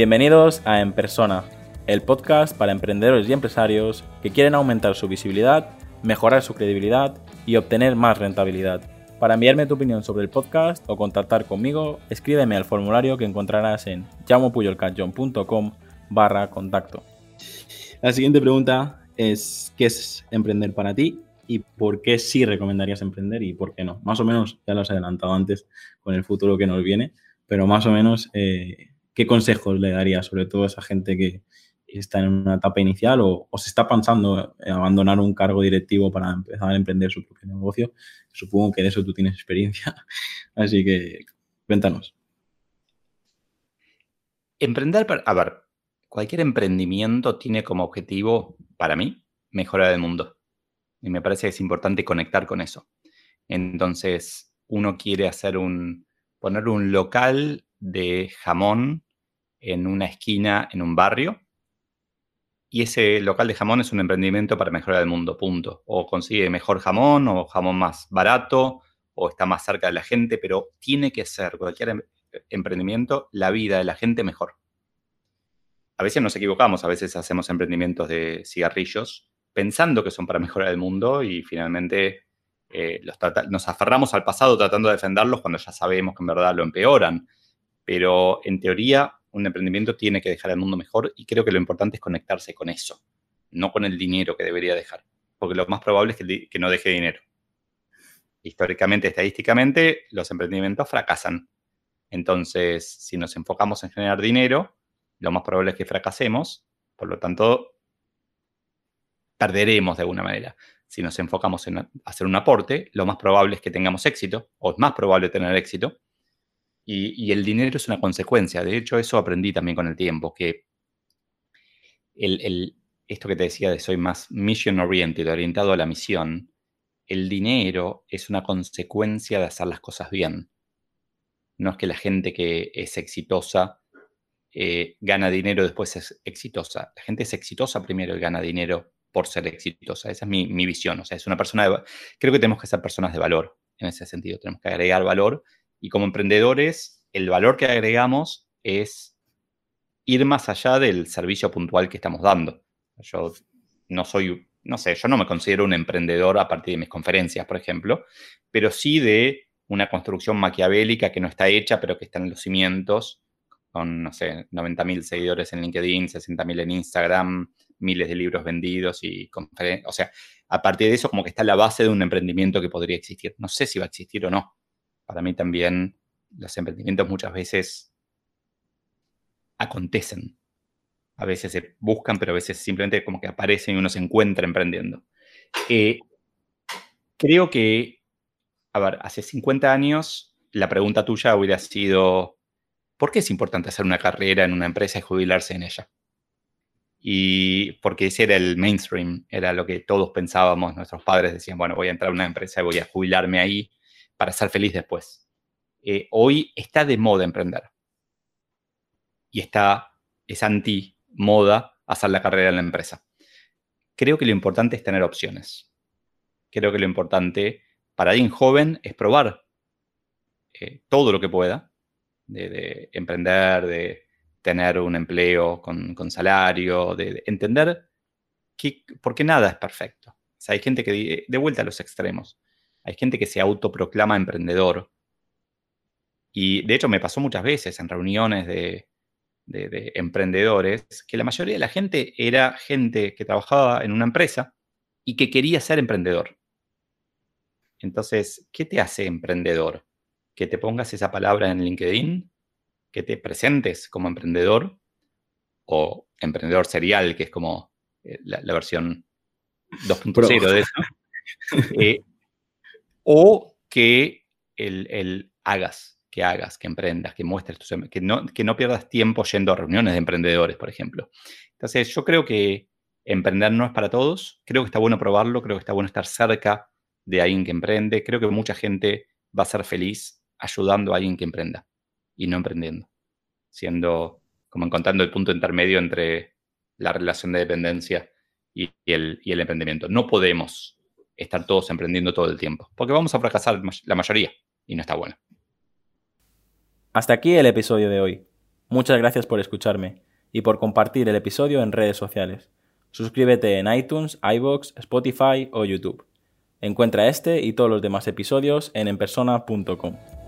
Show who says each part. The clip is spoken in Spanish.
Speaker 1: Bienvenidos a En Persona, el podcast para emprendedores y empresarios que quieren aumentar su visibilidad, mejorar su credibilidad y obtener más rentabilidad. Para enviarme tu opinión sobre el podcast o contactar conmigo, escríbeme al formulario que encontrarás en llamopuyolcanchon.com barra contacto. La siguiente pregunta es, ¿qué es emprender para ti? ¿Y por qué sí recomendarías emprender y por qué no? Más o menos, ya lo has adelantado antes con el futuro que nos viene, pero más o menos, eh, ¿qué consejos le darías sobre todo a esa gente que está en una etapa inicial o, o, se está pensando en abandonar un cargo directivo para empezar a emprender su propio negocio? Supongo que de eso tú tienes experiencia, así que cuéntanos.
Speaker 2: Emprender, a ver, cualquier emprendimiento tiene como objetivo, para mí, mejorar el mundo. Y me parece que es importante conectar con eso. Entonces, uno quiere hacer un, poner un local de jamón en una esquina, en un barrio, y ese local de jamón es un emprendimiento para mejorar el mundo, punto. O consigue mejor jamón, o jamón más barato, o está más cerca de la gente, pero tiene que ser cualquier em, emprendimiento la vida de la gente mejor. A veces nos equivocamos, a veces hacemos emprendimientos de cigarrillos pensando que son para mejorar el mundo y finalmente eh, nos aferramos al pasado tratando de defenderlos cuando ya sabemos que en verdad lo empeoran. Pero en teoría un emprendimiento tiene que dejar el mundo mejor y creo que lo importante es conectarse con eso, no con el dinero que debería dejar, porque lo más probable es que, no deje dinero. Históricamente, estadísticamente, los emprendimientos fracasan. Entonces, si nos enfocamos en generar dinero, lo más probable es que fracasemos, por lo tanto, perderemos de alguna manera. Si nos enfocamos en hacer un aporte, lo más probable es que tengamos éxito, o es más probable tener éxito, y, el dinero es una consecuencia. De hecho, eso aprendí también con el tiempo, que el, esto que te decía de soy más mission oriented, orientado a la misión, el dinero es una consecuencia de hacer las cosas bien. No es que la gente que es exitosa eh, gana dinero después es exitosa. La gente es exitosa primero y gana dinero por ser exitosa. Esa es mi, mi visión. O sea, es una persona de, Creo que tenemos que ser personas de valor en ese sentido. Tenemos que agregar valor y como emprendedores, el valor que agregamos es ir más allá del servicio puntual que estamos dando. Yo no soy, no sé, yo no me considero un emprendedor a partir de mis conferencias, por ejemplo, pero sí de una construcción maquiavélica que no está hecha, pero que está en los cimientos, con, no sé, 90.000 seguidores en LinkedIn, 60.000 en Instagram, miles de libros vendidos y conferencias. O sea, a partir de eso como que está la base de un emprendimiento que podría existir. No sé si va a existir o no, para mí también los emprendimientos muchas veces acontecen. A veces se buscan, pero a veces simplemente como que aparecen y uno se encuentra emprendiendo. Eh, creo que, a ver, hace 50 años la pregunta tuya hubiera sido, ¿por qué es importante hacer una carrera en una empresa y jubilarse en ella? Y porque ese era el mainstream, era lo que todos pensábamos, nuestros padres decían, bueno, voy a entrar a una empresa y voy a jubilarme ahí para ser feliz después. Eh, hoy está de moda emprender. Y está, es anti-moda hacer la carrera en la empresa. Creo que lo importante es tener opciones. Creo que lo importante para alguien joven es probar eh, todo lo que pueda, de, emprender, de tener un empleo con, salario, de, entender que, porque nada es perfecto. hay gente que, de vuelta a los extremos, hay gente que se autoproclama emprendedor. Y de hecho me pasó muchas veces en reuniones de, emprendedores que la mayoría de la gente era gente que trabajaba en una empresa y que quería ser emprendedor. Entonces, ¿qué te hace emprendedor? Que te pongas esa palabra en LinkedIn, que te presentes como emprendedor o emprendedor serial, que es como eh, la, versión 2.0 de eso. Eh, o que el, hagas, que hagas, que emprendas, que muestres tus, em, que no, que no pierdas tiempo yendo a reuniones de emprendedores, por ejemplo. Entonces, yo creo que emprender no es para todos. Creo que está bueno probarlo, creo que está bueno estar cerca de alguien que emprende. Creo que mucha gente va a ser feliz ayudando a alguien que emprenda y no emprendiendo, siendo como encontrando el punto intermedio entre la relación de dependencia y el, y el emprendimiento. No podemos estar todos emprendiendo todo el tiempo, porque vamos a fracasar la mayoría y no está bueno.
Speaker 1: Hasta aquí el episodio de hoy. Muchas gracias por escucharme y por compartir el episodio en redes sociales. Suscríbete en iTunes, iBox, Spotify o YouTube. Encuentra este y todos los demás episodios en enpersona.com.